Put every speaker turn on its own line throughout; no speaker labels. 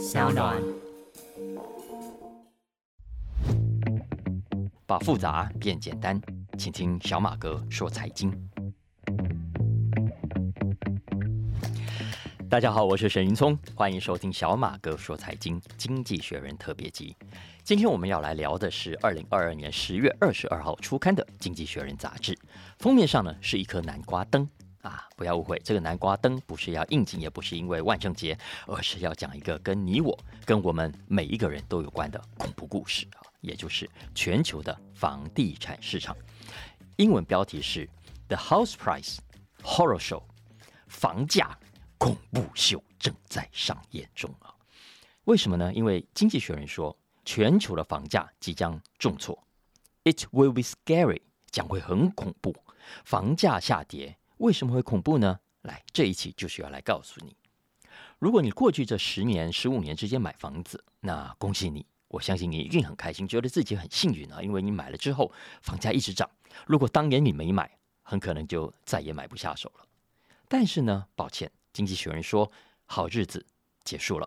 小暖。
把复杂变简单，请听小马哥说财经。大家好，我是沈云聪，欢迎收听小马哥说财经经济学人特别集。今天我们要来聊的是二零二二年十月二十二号出刊的《经济学人》杂志，封面上呢是一颗南瓜灯啊，不要误会，这个南瓜灯不是要应景，也不是因为万圣节，而是要讲一个跟你我、跟我们每一个人都有关的恐怖故事啊，也就是全球的房地产市场。英文标题是《The House Price Horror Show》，房价恐怖秀正在上演中啊！为什么呢？因为《经济学人》说。全球的房价即将重挫，It will be scary，将会很恐怖。房价下跌为什么会恐怖呢？来，这一期就是要来告诉你。如果你过去这十年、十五年之间买房子，那恭喜你，我相信你一定很开心，觉得自己很幸运啊，因为你买了之后房价一直涨。如果当年你没买，很可能就再也买不下手了。但是呢，抱歉，经济学人说，好日子结束了。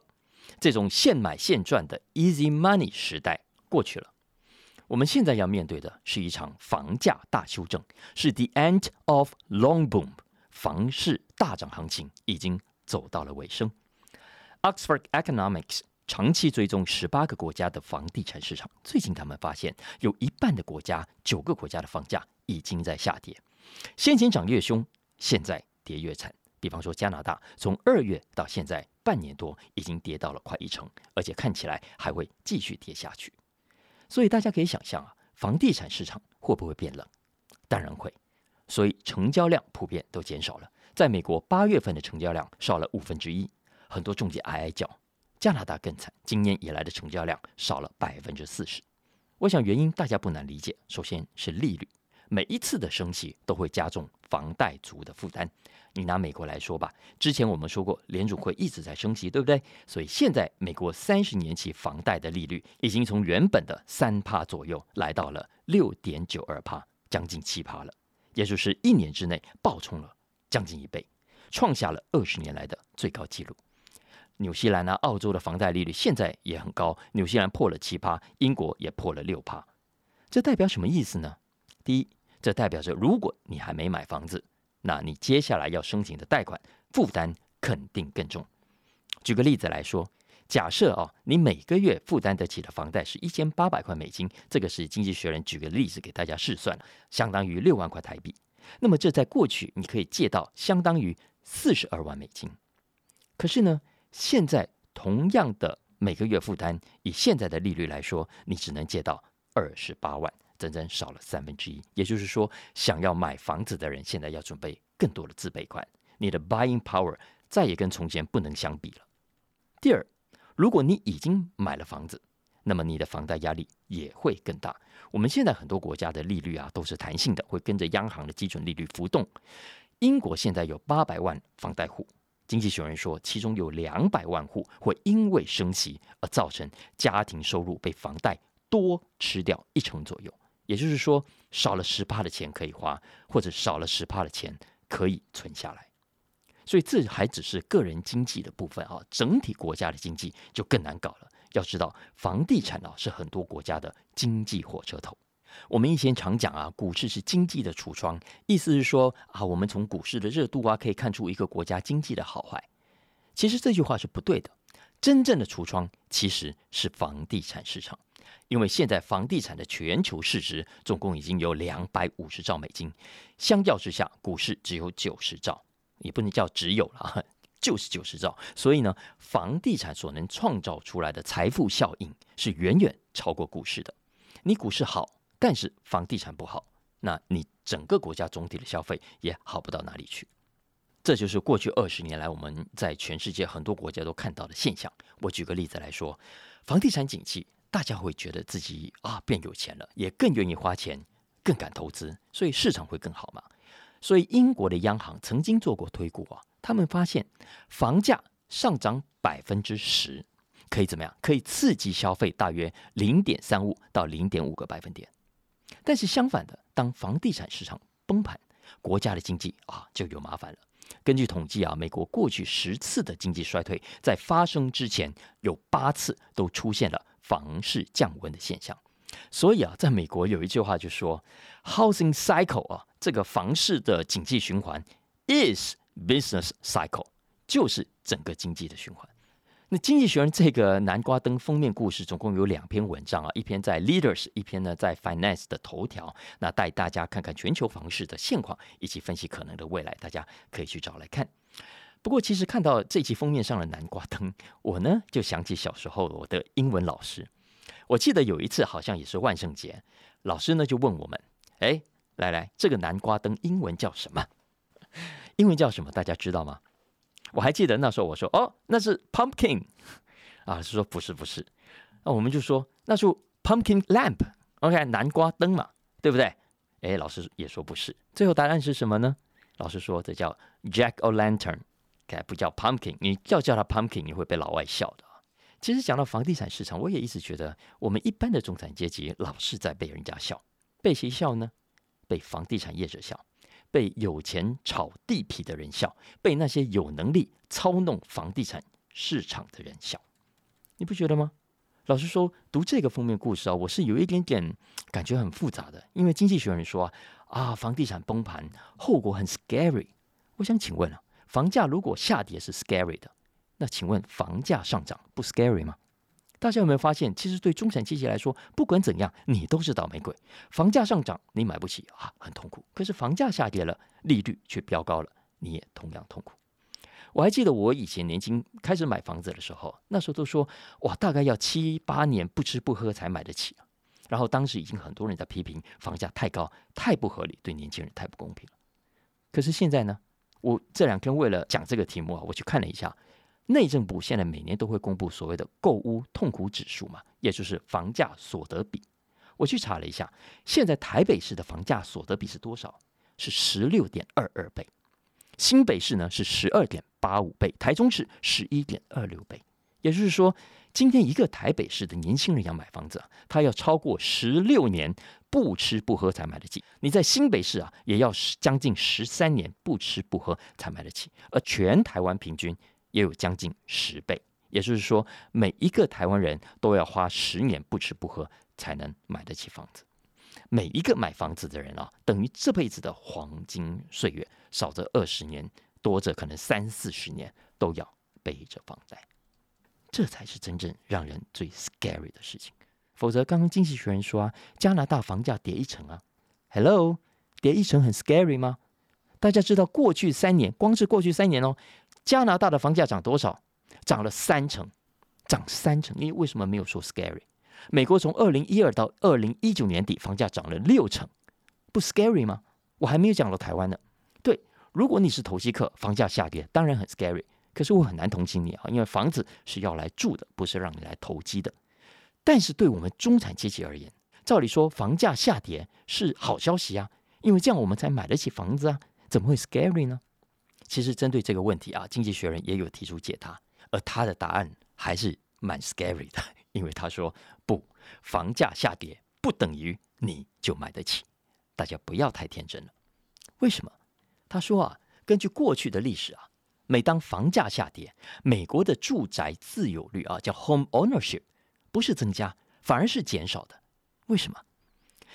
这种现买现赚的 easy money 时代过去了，我们现在要面对的是一场房价大修正，是 the end of long boom，房市大涨行情已经走到了尾声。Oxford Economics 长期追踪十八个国家的房地产市场，最近他们发现有一半的国家，九个国家的房价已经在下跌，先前涨越凶，现在跌越惨。比方说加拿大，从二月到现在半年多，已经跌到了快一成，而且看起来还会继续跌下去。所以大家可以想象啊，房地产市场会不会变冷？当然会。所以成交量普遍都减少了。在美国八月份的成交量少了五分之一，很多中介哀哀叫。加拿大更惨，今年以来的成交量少了百分之四十。我想原因大家不难理解，首先是利率。每一次的升息都会加重房贷族的负担。你拿美国来说吧，之前我们说过，联储会一直在升息，对不对？所以现在美国三十年期房贷的利率已经从原本的三帕左右来到了六点九二帕，将近七帕了，也就是一年之内暴冲了将近一倍，创下了二十年来的最高纪录。纽西兰啊、澳洲的房贷利率现在也很高，纽西兰破了七帕，英国也破了六帕。这代表什么意思呢？第一。这代表着，如果你还没买房子，那你接下来要申请的贷款负担肯定更重。举个例子来说，假设啊，你每个月负担得起的房贷是一千八百块美金，这个是经济学人举个例子给大家试算，相当于六万块台币。那么这在过去你可以借到相当于四十二万美金。可是呢，现在同样的每个月负担，以现在的利率来说，你只能借到二十八万。整整少了三分之一，也就是说，想要买房子的人现在要准备更多的自备款，你的 buying power 再也跟从前不能相比了。第二，如果你已经买了房子，那么你的房贷压力也会更大。我们现在很多国家的利率啊都是弹性的，会跟着央行的基准利率浮动。英国现在有八百万房贷户，经济学人说，其中有两百万户会因为升息而造成家庭收入被房贷多吃掉一成左右。也就是说，少了十帕的钱可以花，或者少了十帕的钱可以存下来。所以这还只是个人经济的部分啊，整体国家的经济就更难搞了。要知道，房地产啊是很多国家的经济火车头。我们以前常讲啊，股市是经济的橱窗，意思是说啊，我们从股市的热度啊可以看出一个国家经济的好坏。其实这句话是不对的，真正的橱窗其实是房地产市场。因为现在房地产的全球市值总共已经有两百五十兆美金，相较之下，股市只有九十兆，也不能叫只有了，就是九十兆。所以呢，房地产所能创造出来的财富效应是远远超过股市的。你股市好，但是房地产不好，那你整个国家总体的消费也好不到哪里去。这就是过去二十年来我们在全世界很多国家都看到的现象。我举个例子来说，房地产景气。大家会觉得自己啊变有钱了，也更愿意花钱，更敢投资，所以市场会更好嘛。所以英国的央行曾经做过推估啊，他们发现房价上涨百分之十，可以怎么样？可以刺激消费大约零点三五到零点五个百分点。但是相反的，当房地产市场崩盘，国家的经济啊就有麻烦了。根据统计啊，美国过去十次的经济衰退，在发生之前有八次都出现了房市降温的现象。所以啊，在美国有一句话就说：“Housing cycle 啊，这个房市的经济循环 is business cycle，就是整个经济的循环。”那《经济学人》这个南瓜灯封面故事总共有两篇文章啊，一篇在 Leaders，一篇呢在 Finance 的头条。那带大家看看全球房市的现况，以及分析可能的未来，大家可以去找来看。不过，其实看到这期封面上的南瓜灯，我呢就想起小时候我的英文老师。我记得有一次好像也是万圣节，老师呢就问我们：“哎，来来，这个南瓜灯英文叫什么？英文叫什么？大家知道吗？”我还记得那时候我说哦，那是 pumpkin 啊，是说不是不是，那我们就说那是 pumpkin lamp，OK，南瓜灯嘛，对不对？哎，老师也说不是，最后答案是什么呢？老师说这叫 jack o' Lantern lantern，OK，不叫 pumpkin，你要叫它 pumpkin，你会被老外笑的。其实讲到房地产市场，我也一直觉得我们一般的中产阶级老是在被人家笑，被谁笑呢？被房地产业者笑。被有钱炒地皮的人笑，被那些有能力操弄房地产市场的人笑，你不觉得吗？老实说，读这个封面故事啊，我是有一点点感觉很复杂的。因为经济学人说啊，啊，房地产崩盘后果很 scary。我想请问啊，房价如果下跌是 scary 的，那请问房价上涨不 scary 吗？大家有没有发现，其实对中产阶级来说，不管怎样，你都是倒霉鬼。房价上涨，你买不起啊，很痛苦；可是房价下跌了，利率却飙高了，你也同样痛苦。我还记得我以前年轻开始买房子的时候，那时候都说哇，大概要七八年不吃不喝才买得起。然后当时已经很多人在批评房价太高、太不合理，对年轻人太不公平了。可是现在呢，我这两天为了讲这个题目啊，我去看了一下。内政部现在每年都会公布所谓的购屋痛苦指数嘛，也就是房价所得比。我去查了一下，现在台北市的房价所得比是多少？是十六点二二倍。新北市呢是十二点八五倍，台中市十一点二六倍。也就是说，今天一个台北市的年轻人要买房子，他要超过十六年不吃不喝才买得起。你在新北市啊，也要将近十三年不吃不喝才买得起。而全台湾平均。也有将近十倍，也就是说，每一个台湾人都要花十年不吃不喝才能买得起房子。每一个买房子的人啊，等于这辈子的黄金岁月，少则二十年，多则可能三四十年都要背着房贷。这才是真正让人最 scary 的事情。否则，刚刚经济学人说啊，加拿大房价跌一成啊，Hello，跌一成很 scary 吗？大家知道过去三年，光是过去三年哦。加拿大的房价涨多少？涨了三成，涨三成。因为为什么没有说 scary？美国从二零一二到二零一九年底，房价涨了六成，不 scary 吗？我还没有讲到台湾呢。对，如果你是投机客，房价下跌当然很 scary。可是我很难同情你啊，因为房子是要来住的，不是让你来投机的。但是对我们中产阶级而言，照理说房价下跌是好消息啊，因为这样我们才买得起房子啊，怎么会 scary 呢？其实针对这个问题啊，《经济学人》也有提出解答，而他的答案还是蛮 scary 的，因为他说不，房价下跌不等于你就买得起，大家不要太天真了。为什么？他说啊，根据过去的历史啊，每当房价下跌，美国的住宅自有率啊，叫 home ownership，不是增加，反而是减少的。为什么？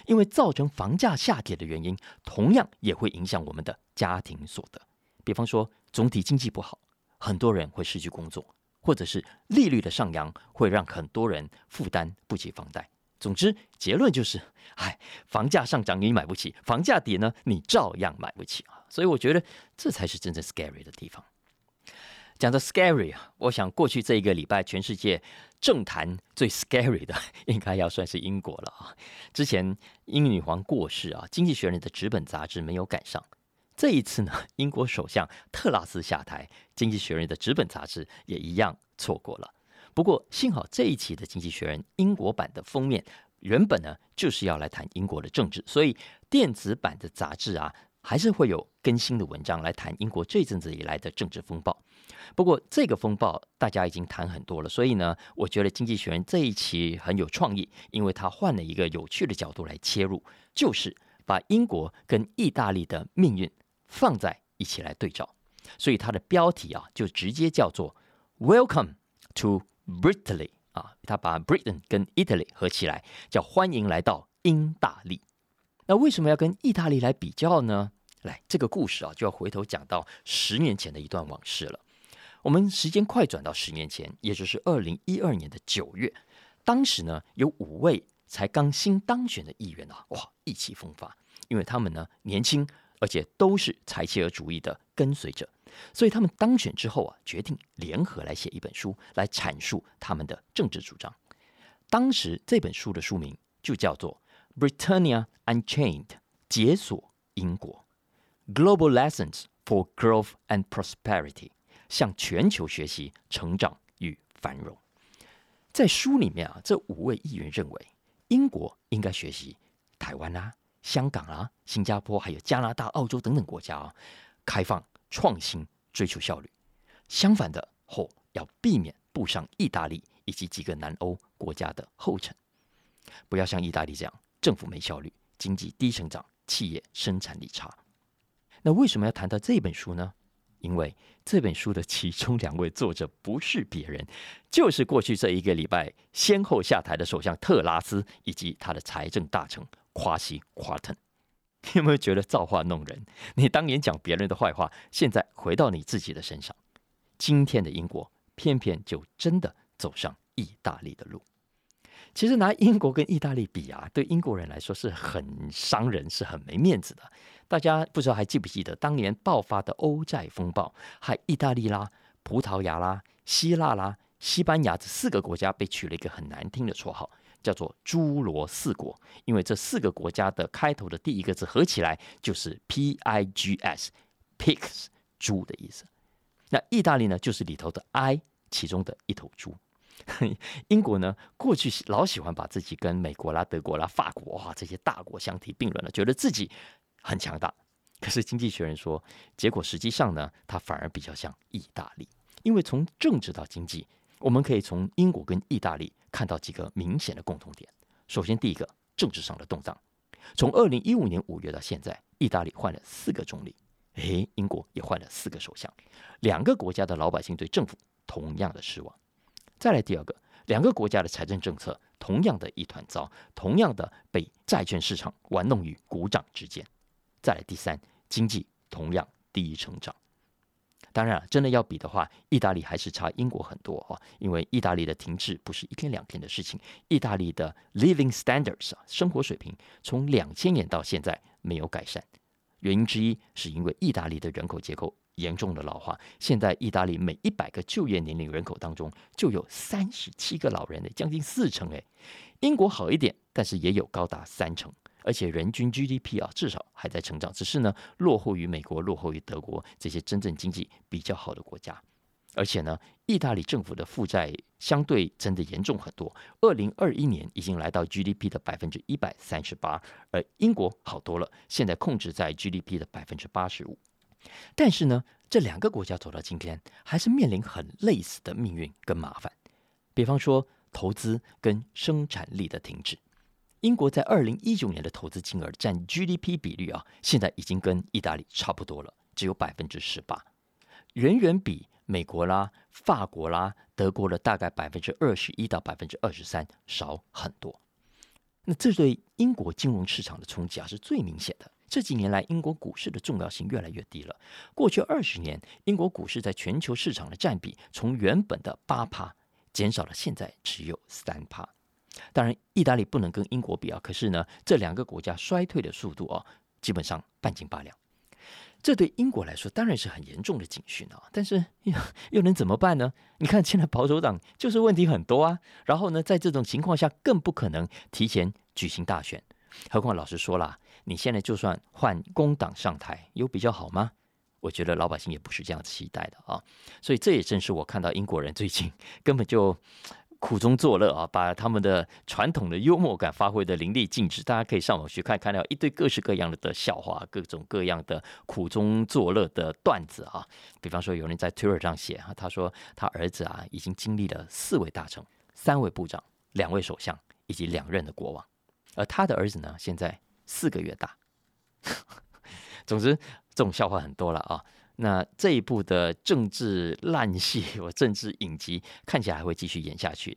因为造成房价下跌的原因，同样也会影响我们的家庭所得。比方说，总体经济不好，很多人会失去工作，或者是利率的上扬会让很多人负担不起房贷。总之，结论就是，哎，房价上涨你买不起，房价跌呢你照样买不起啊。所以我觉得这才是真正 scary 的地方。讲到 scary 啊，我想过去这一个礼拜，全世界政坛最 scary 的应该要算是英国了啊。之前英女皇过世啊，《经济学人》的纸本杂志没有赶上。这一次呢，英国首相特拉斯下台，《经济学人》的纸本杂志也一样错过了。不过幸好这一期的《经济学人》英国版的封面原本呢就是要来谈英国的政治，所以电子版的杂志啊还是会有更新的文章来谈英国这阵子以来的政治风暴。不过这个风暴大家已经谈很多了，所以呢，我觉得《经济学人》这一期很有创意，因为他换了一个有趣的角度来切入，就是把英国跟意大利的命运。放在一起来对照，所以它的标题啊就直接叫做 Welcome to Britain 啊，他把 Britain 跟 Italy 合起来，叫欢迎来到英大利。那为什么要跟意大利来比较呢？来，这个故事啊就要回头讲到十年前的一段往事了。我们时间快转到十年前，也就是二零一二年的九月，当时呢有五位才刚新当选的议员啊，哇，意气风发，因为他们呢年轻，而且都是柴契尔主义的跟随者，所以他们当选之后啊，决定联合来写一本书，来阐述他们的政治主张。当时这本书的书名就叫做《Britannia Unchained》，解锁英国，Global Lessons for Growth and Prosperity。向全球学习、成长与繁荣。在书里面啊，这五位议员认为，英国应该学习台湾啊、香港啊、新加坡，还有加拿大、澳洲等等国家啊，开放、创新、追求效率。相反的，后要避免步上意大利以及几个南欧国家的后尘，不要像意大利这样，政府没效率、经济低成长、企业生产力差。那为什么要谈到这本书呢？因为这本书的其中两位作者不是别人，就是过去这一个礼拜先后下台的首相特拉斯以及他的财政大臣夸西·夸腾。你有没有觉得造化弄人？你当年讲别人的坏话，现在回到你自己的身上。今天的英国偏偏就真的走上意大利的路。其实拿英国跟意大利比啊，对英国人来说是很伤人，是很没面子的。大家不知道还记不记得当年爆发的欧债风暴，害意大利啦、葡萄牙啦、希腊啦、西班牙这四个国家被取了一个很难听的绰号，叫做“侏罗四国”，因为这四个国家的开头的第一个字合起来就是 P I G S，pigs 猪的意思。那意大利呢，就是里头的 I 其中的一头猪。英国呢，过去老喜欢把自己跟美国啦、德国啦、法国哇这些大国相提并论了，觉得自己。很强大，可是经济学人说，结果实际上呢，它反而比较像意大利，因为从政治到经济，我们可以从英国跟意大利看到几个明显的共同点。首先，第一个，政治上的动荡，从二零一五年五月到现在，意大利换了四个总理，诶，英国也换了四个首相，两个国家的老百姓对政府同样的失望。再来第二个，两个国家的财政政策同样的一团糟，同样的被债券市场玩弄于股掌之间。再来第三，经济同样低成长。当然，真的要比的话，意大利还是差英国很多啊。因为意大利的停滞不是一天两天的事情。意大利的 living standards 啊，生活水平从两千年到现在没有改善。原因之一是因为意大利的人口结构严重的老化。现在意大利每一百个就业年龄人口当中就有三十七个老人呢，将近四成诶。英国好一点，但是也有高达三成。而且人均 GDP 啊，至少还在成长，只是呢落后于美国、落后于德国这些真正经济比较好的国家。而且呢，意大利政府的负债相对真的严重很多，二零二一年已经来到 GDP 的百分之一百三十八，而英国好多了，现在控制在 GDP 的百分之八十五。但是呢，这两个国家走到今天，还是面临很类似的命运跟麻烦，比方说投资跟生产力的停滞。英国在二零一九年的投资金额占 GDP 比率啊，现在已经跟意大利差不多了，只有百分之十八，远远比美国啦、法国啦、德国的大概百分之二十一到百分之二十三少很多。那这对英国金融市场的冲击啊是最明显的。这几年来，英国股市的重要性越来越低了。过去二十年，英国股市在全球市场的占比从原本的八趴减少了，现在只有三趴。当然，意大利不能跟英国比啊。可是呢，这两个国家衰退的速度啊，基本上半斤八两。这对英国来说当然是很严重的警讯啊。但是又又能怎么办呢？你看，现在保守党就是问题很多啊。然后呢，在这种情况下，更不可能提前举行大选。何况老实说啦，你现在就算换工党上台，有比较好吗？我觉得老百姓也不是这样期待的啊。所以这也正是我看到英国人最近根本就。苦中作乐啊，把他们的传统的幽默感发挥的淋漓尽致。大家可以上网去看，看到一堆各式各样的笑话，各种各样的苦中作乐的段子啊。比方说，有人在 Twitter 上写啊，他说他儿子啊已经经历了四位大臣、三位部长、两位首相以及两任的国王，而他的儿子呢现在四个月大。总之，这种笑话很多了啊。那这一部的政治烂戏，我政治影集看起来还会继续演下去。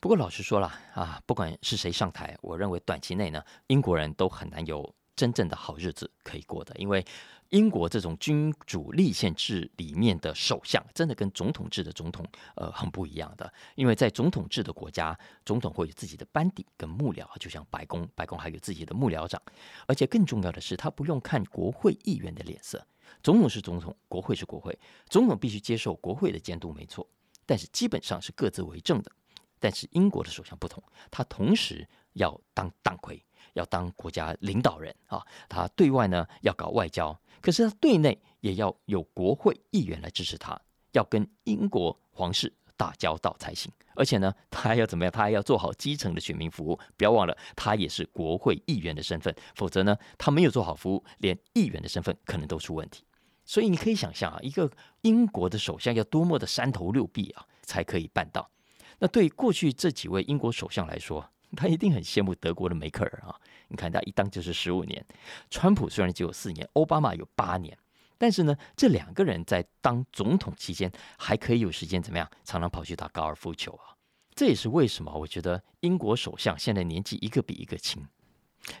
不过老实说了啊，不管是谁上台，我认为短期内呢，英国人都很难有真正的好日子可以过的，因为英国这种君主立宪制里面的首相，真的跟总统制的总统呃很不一样的。因为在总统制的国家，总统会有自己的班底跟幕僚，就像白宫，白宫还有自己的幕僚长，而且更重要的是，他不用看国会议员的脸色。总统是总统，国会是国会，总统必须接受国会的监督，没错，但是基本上是各自为政的。但是英国的首相不同，他同时要当党魁，要当国家领导人啊。他对外呢要搞外交，可是他对内也要有国会议员来支持他，要跟英国皇室打交道才行。而且呢，他还要怎么样？他还要做好基层的选民服务。不要忘了，他也是国会议员的身份，否则呢，他没有做好服务，连议员的身份可能都出问题。所以你可以想象啊，一个英国的首相要多么的三头六臂啊，才可以办到。那对过去这几位英国首相来说，他一定很羡慕德国的梅克尔啊！你看他一当就是十五年，川普虽然只有四年，奥巴马有八年，但是呢，这两个人在当总统期间还可以有时间怎么样？常常跑去打高尔夫球啊！这也是为什么我觉得英国首相现在年纪一个比一个轻。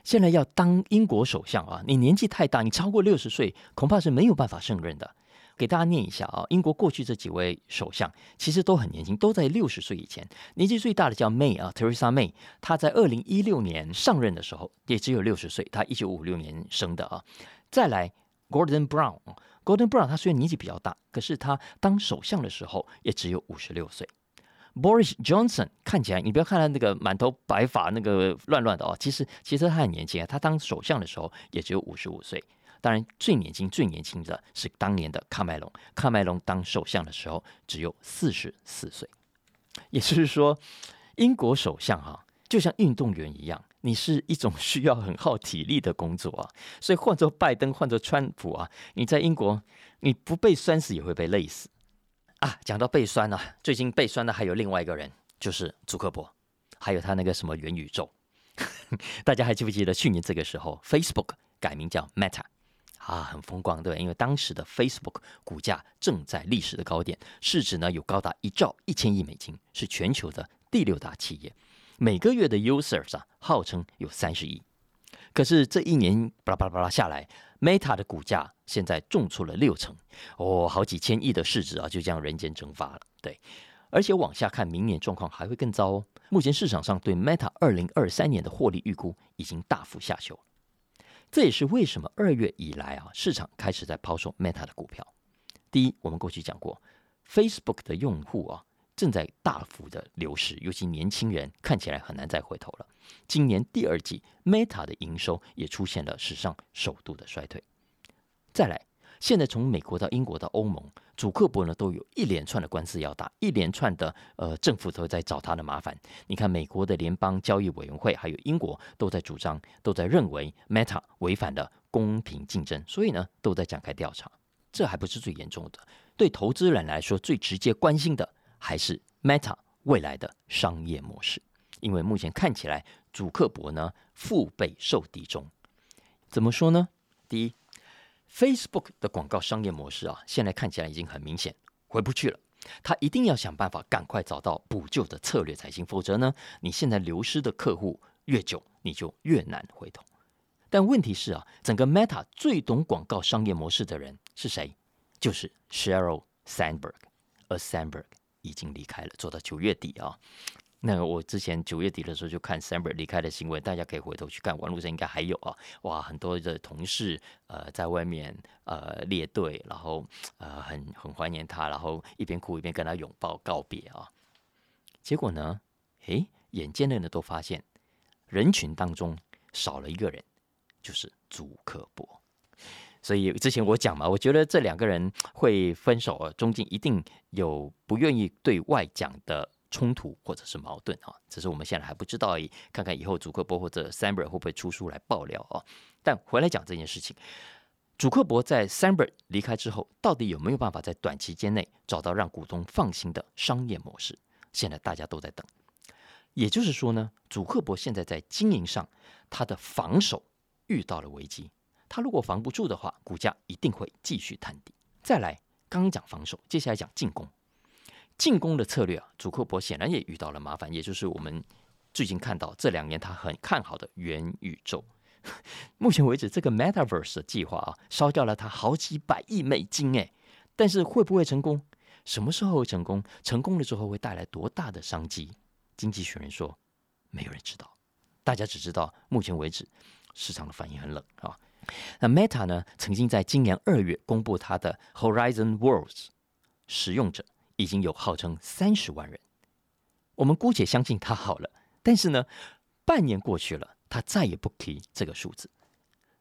现在要当英国首相啊，你年纪太大，你超过六十岁，恐怕是没有办法胜任的。给大家念一下啊，英国过去这几位首相其实都很年轻，都在六十岁以前。年纪最大的叫 May 啊，Teresa May，她在二零一六年上任的时候也只有六十岁，她一九五六年生的啊。再来 Gordon Brown，Gordon Brown 他虽然年纪比较大，可是他当首相的时候也只有五十六岁。Boris Johnson 看起来，你不要看他那个满头白发，那个乱乱的哦，其实其实他很年轻啊，他当首相的时候也只有五十五岁。当然，最年轻、最年轻的是当年的喀麦隆。喀麦隆当首相的时候只有四十四岁，也就是说，英国首相哈就像运动员一样，你是一种需要很耗体力的工作啊。所以换做拜登、换做川普啊，你在英国你不被酸死也会被累死啊。讲到被酸呢，最近被酸的还有另外一个人，就是祖克伯，还有他那个什么元宇宙。大家还记不记得去年这个时候，Facebook 改名叫 Meta？啊，很风光，对因为当时的 Facebook 股价正在历史的高点，市值呢有高达一兆一千亿美金，是全球的第六大企业。每个月的 users 啊，号称有三十亿。可是这一年巴拉巴拉巴拉下来，Meta 的股价现在重挫了六成，哦，好几千亿的市值啊，就这样人间蒸发了。对，而且往下看，明年状况还会更糟哦。目前市场上对 Meta 二零二三年的获利预估已经大幅下修。这也是为什么二月以来啊，市场开始在抛售 Meta 的股票。第一，我们过去讲过，Facebook 的用户啊正在大幅的流失，尤其年轻人看起来很难再回头了。今年第二季，Meta 的营收也出现了史上首度的衰退。再来。现在从美国到英国到欧盟，主克伯呢都有一连串的官司要打，一连串的呃政府都在找他的麻烦。你看，美国的联邦交易委员会还有英国都在主张，都在认为 Meta 违反了公平竞争，所以呢都在展开调查。这还不是最严重的，对投资人来说最直接关心的还是 Meta 未来的商业模式，因为目前看起来主克伯呢腹背受敌中。怎么说呢？第一。Facebook 的广告商业模式啊，现在看起来已经很明显回不去了。他一定要想办法赶快找到补救的策略才行，否则呢，你现在流失的客户越久，你就越难回头。但问题是啊，整个 Meta 最懂广告商业模式的人是谁？就是 Sheryl Sandberg，而 Sandberg 已经离开了，做到九月底啊。那我之前九月底的时候就看 Samber 离开的新闻，大家可以回头去看，网络上应该还有啊。哇，很多的同事呃在外面呃列队，然后呃很很怀念他，然后一边哭一边跟他拥抱告别啊。结果呢，诶，眼尖的人都发现人群当中少了一个人，就是祖克伯。所以之前我讲嘛，我觉得这两个人会分手啊，中间一定有不愿意对外讲的。冲突或者是矛盾啊，只是我们现在还不知道而已。看看以后主克伯或者 Samber 会不会出书来爆料啊？但回来讲这件事情，主克伯在 Samber 离开之后，到底有没有办法在短期间内找到让股东放心的商业模式？现在大家都在等。也就是说呢，主克伯现在在经营上，他的防守遇到了危机。他如果防不住的话，股价一定会继续探底。再来，刚讲防守，接下来讲进攻。进攻的策略啊，祖克伯显然也遇到了麻烦，也就是我们最近看到这两年他很看好的元宇宙。目前为止，这个 Metaverse 的计划啊，烧掉了他好几百亿美金哎，但是会不会成功？什么时候会成功？成功了之后会带来多大的商机？经济学人说，没有人知道，大家只知道目前为止市场的反应很冷啊。那 Meta 呢，曾经在今年二月公布它的 Horizon Worlds 使用者。已经有号称三十万人，我们姑且相信他好了。但是呢，半年过去了，他再也不提这个数字。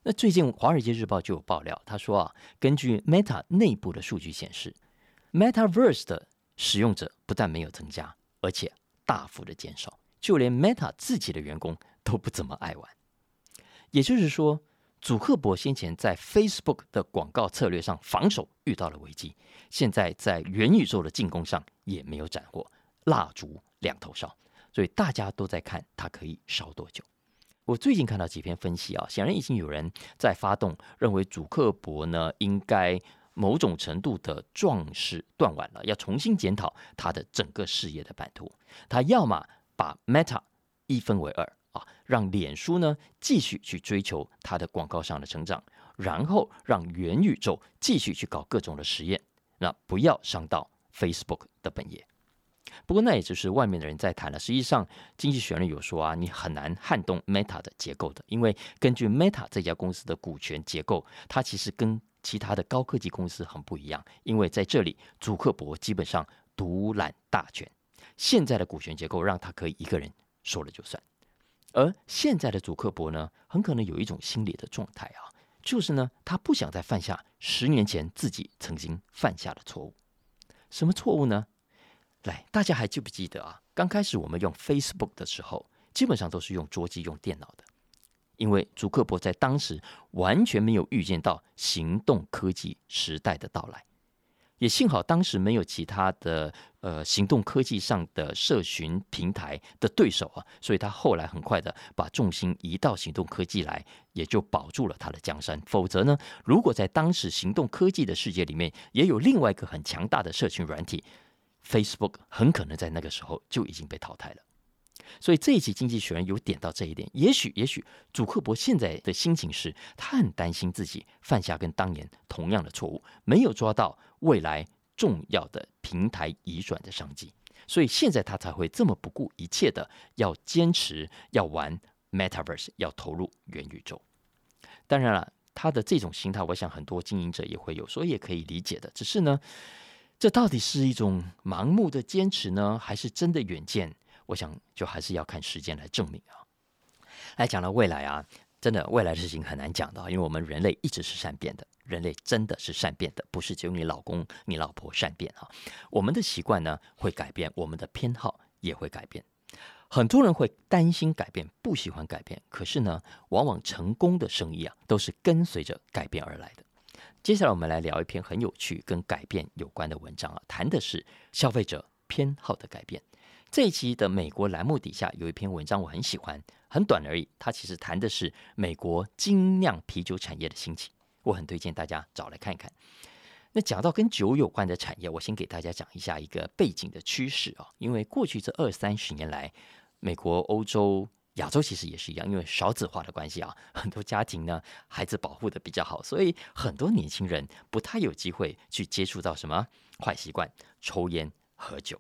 那最近《华尔街日报》就有爆料，他说啊，根据 Meta 内部的数据显示，MetaVerse 的使用者不但没有增加，而且大幅的减少，就连 Meta 自己的员工都不怎么爱玩。也就是说。祖克伯先前在 Facebook 的广告策略上防守遇到了危机，现在在元宇宙的进攻上也没有斩获，蜡烛两头烧，所以大家都在看它可以烧多久。我最近看到几篇分析啊，显然已经有人在发动，认为祖克伯呢应该某种程度的壮士断腕了，要重新检讨他的整个事业的版图，他要么把 Meta 一分为二。让脸书呢继续去追求它的广告上的成长，然后让元宇宙继续去搞各种的实验，那不要伤到 Facebook 的本业。不过那也就是外面的人在谈了。实际上，经济学人有说啊，你很难撼动 Meta 的结构的，因为根据 Meta 这家公司的股权结构，它其实跟其他的高科技公司很不一样。因为在这里，祖克伯基本上独揽大权，现在的股权结构让他可以一个人说了就算。而现在的祖克伯呢，很可能有一种心理的状态啊，就是呢，他不想再犯下十年前自己曾经犯下的错误。什么错误呢？来，大家还记不记得啊？刚开始我们用 Facebook 的时候，基本上都是用桌机、用电脑的，因为祖克伯在当时完全没有预见到行动科技时代的到来。也幸好当时没有其他的呃行动科技上的社群平台的对手啊，所以他后来很快的把重心移到行动科技来，也就保住了他的江山。否则呢，如果在当时行动科技的世界里面也有另外一个很强大的社群软体，Facebook 很可能在那个时候就已经被淘汰了。所以这一期经济学人有点到这一点，也许也许祖克伯现在的心情是，他很担心自己犯下跟当年同样的错误，没有抓到未来重要的平台移转的商机，所以现在他才会这么不顾一切的要坚持要玩 Metaverse，要投入元宇宙。当然了，他的这种心态，我想很多经营者也会有，所以也可以理解的。只是呢，这到底是一种盲目的坚持呢，还是真的远见？我想，就还是要看时间来证明啊。来讲到未来啊，真的未来的事情很难讲的，因为我们人类一直是善变的，人类真的是善变的，不是只有你老公、你老婆善变啊。我们的习惯呢会改变，我们的偏好也会改变。很多人会担心改变，不喜欢改变，可是呢，往往成功的生意啊，都是跟随着改变而来的。接下来我们来聊一篇很有趣、跟改变有关的文章啊，谈的是消费者偏好的改变。这一期的美国栏目底下有一篇文章，我很喜欢，很短而已。它其实谈的是美国精酿啤酒产业的兴起，我很推荐大家找来看看。那讲到跟酒有关的产业，我先给大家讲一下一个背景的趋势啊。因为过去这二三十年来，美国、欧洲、亚洲其实也是一样，因为少子化的关系啊，很多家庭呢孩子保护的比较好，所以很多年轻人不太有机会去接触到什么坏习惯，抽烟、喝酒。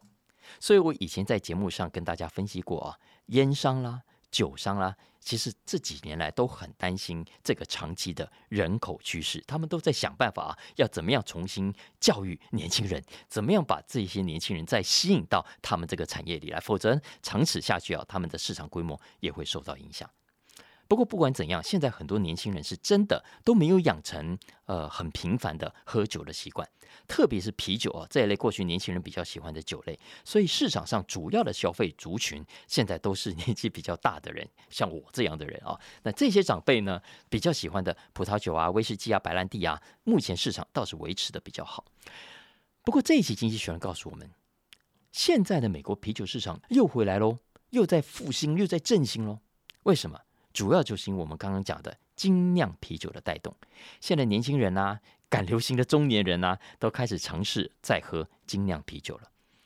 所以我以前在节目上跟大家分析过啊，烟商啦、酒商啦，其实这几年来都很担心这个长期的人口趋势，他们都在想办法啊，要怎么样重新教育年轻人，怎么样把这些年轻人再吸引到他们这个产业里来，否则长此下去啊，他们的市场规模也会受到影响。不过不管怎样，现在很多年轻人是真的都没有养成呃很频繁的喝酒的习惯，特别是啤酒啊这一类过去年轻人比较喜欢的酒类。所以市场上主要的消费族群现在都是年纪比较大的人，像我这样的人啊。那这些长辈呢比较喜欢的葡萄酒啊、威士忌啊、白兰地啊，目前市场倒是维持的比较好。不过这一期经济学人告诉我们，现在的美国啤酒市场又回来喽，又在复兴，又在振兴喽。为什么？主要就是因为我们刚刚讲的精酿啤酒的带动，现在年轻人啊赶流行的中年人啊，都开始尝试在喝精酿啤酒了。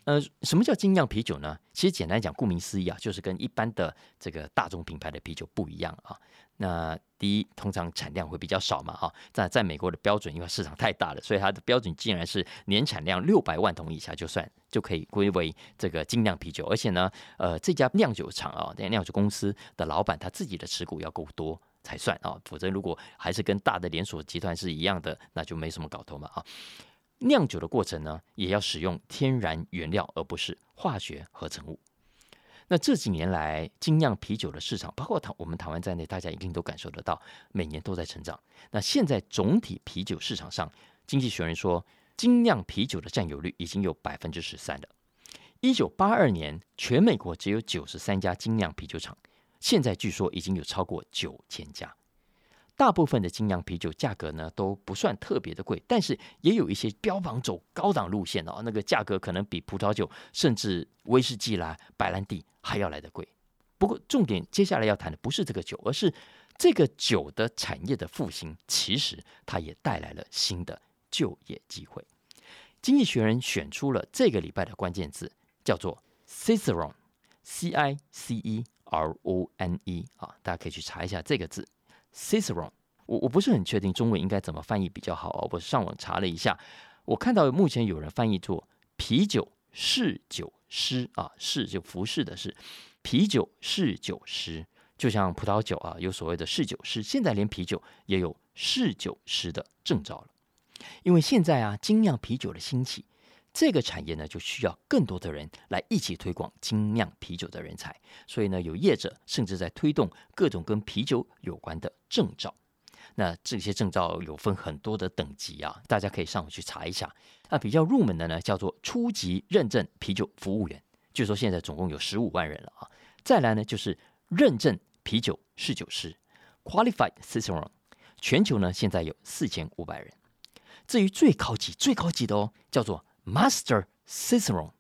呃，什么叫精酿啤酒呢？其实简单讲，顾名思义啊，就是跟一般的这个大众品牌的啤酒不一样啊。那第一，通常产量会比较少嘛，哈。在在美国的标准，因为市场太大了，所以它的标准竟然是年产量六百万桶以下就算就可以归为这个精酿啤酒。而且呢，呃，这家酿酒厂啊，这酿酒公司的老板他自己的持股要够多才算啊，否则如果还是跟大的连锁集团是一样的，那就没什么搞头嘛，啊。酿酒的过程呢，也要使用天然原料，而不是化学合成物。那这几年来，精酿啤酒的市场，包括台我们台湾在内，大家一定都感受得到，每年都在成长。那现在总体啤酒市场上，经济学人说，精酿啤酒的占有率已经有百分之十三了。一九八二年，全美国只有九十三家精酿啤酒厂，现在据说已经有超过九千家。大部分的精酿啤酒价格呢都不算特别的贵，但是也有一些标榜走高档路线哦，那个价格可能比葡萄酒甚至威士忌啦、白兰地还要来得贵。不过重点接下来要谈的不是这个酒，而是这个酒的产业的复兴，其实它也带来了新的就业机会。经济学人选出了这个礼拜的关键字，叫做 Cicerone，C I C E R O N E 啊，大家可以去查一下这个字。Cicerone，我我不是很确定中文应该怎么翻译比较好啊。我上网查了一下，我看到目前有人翻译做啤酒侍酒师啊，侍就服侍的侍，啤酒侍酒师，就像葡萄酒啊有所谓的侍酒师，现在连啤酒也有侍酒师的证照了。因为现在啊精酿啤酒的兴起，这个产业呢就需要更多的人来一起推广精酿啤酒的人才，所以呢有业者甚至在推动各种跟啤酒有关的。证照，那这些证照有分很多的等级啊，大家可以上网去查一下。那比较入门的呢，叫做初级认证啤酒服务员，据说现在总共有十五万人了啊。再来呢，就是认证啤酒侍酒师 （Qualified Cicerone），全球呢现在有四千五百人。至于最高级、最高级的哦，叫做 Master Cicerone，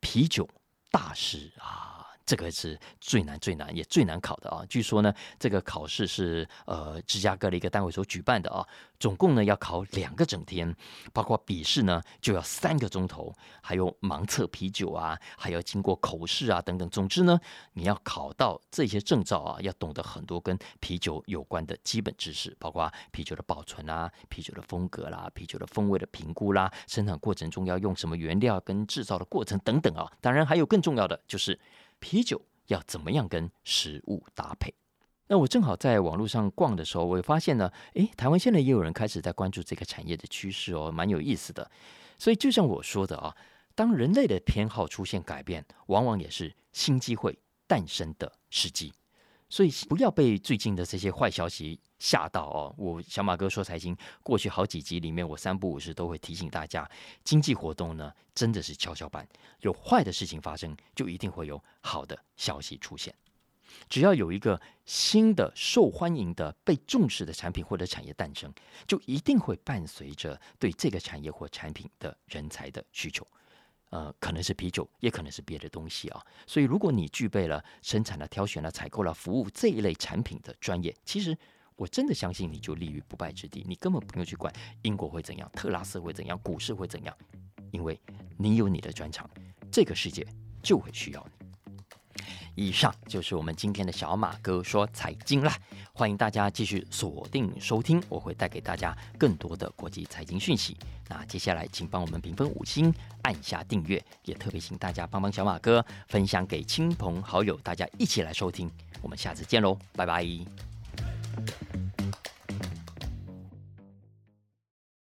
啤酒大师啊。这个是最难、最难也最难考的啊！据说呢，这个考试是呃芝加哥的一个单位所举办的啊，总共呢要考两个整天，包括笔试呢就要三个钟头，还有盲测啤酒啊，还要经过口试啊等等。总之呢，你要考到这些证照啊，要懂得很多跟啤酒有关的基本知识，包括啤酒的保存啊、啤酒的风格啦、啤酒的风味的评估啦、生产过程中要用什么原料跟制造的过程等等啊。当然还有更重要的就是。啤酒要怎么样跟食物搭配？那我正好在网络上逛的时候，我也发现呢，诶，台湾现在也有人开始在关注这个产业的趋势哦，蛮有意思的。所以就像我说的啊，当人类的偏好出现改变，往往也是新机会诞生的时机。所以不要被最近的这些坏消息吓到哦！我小马哥说财经过去好几集里面，我三不五时都会提醒大家，经济活动呢真的是跷跷板，有坏的事情发生，就一定会有好的消息出现。只要有一个新的受欢迎的、被重视的产品或者产业诞生，就一定会伴随着对这个产业或产品的人才的需求。呃，可能是啤酒，也可能是别的东西啊。所以，如果你具备了生产了、挑选了、采购了、服务这一类产品的专业，其实我真的相信你就立于不败之地。你根本不用去管英国会怎样，特拉斯会怎样，股市会怎样，因为你有你的专长，这个世界就会需要你。以上就是我们今天的小马哥说财经啦，欢迎大家继续锁定收听，我会带给大家更多的国际财经讯息。那接下来请帮我们评分五星，按下订阅，也特别请大家帮帮小马哥分享给亲朋好友，大家一起来收听。我们下次见喽，拜拜。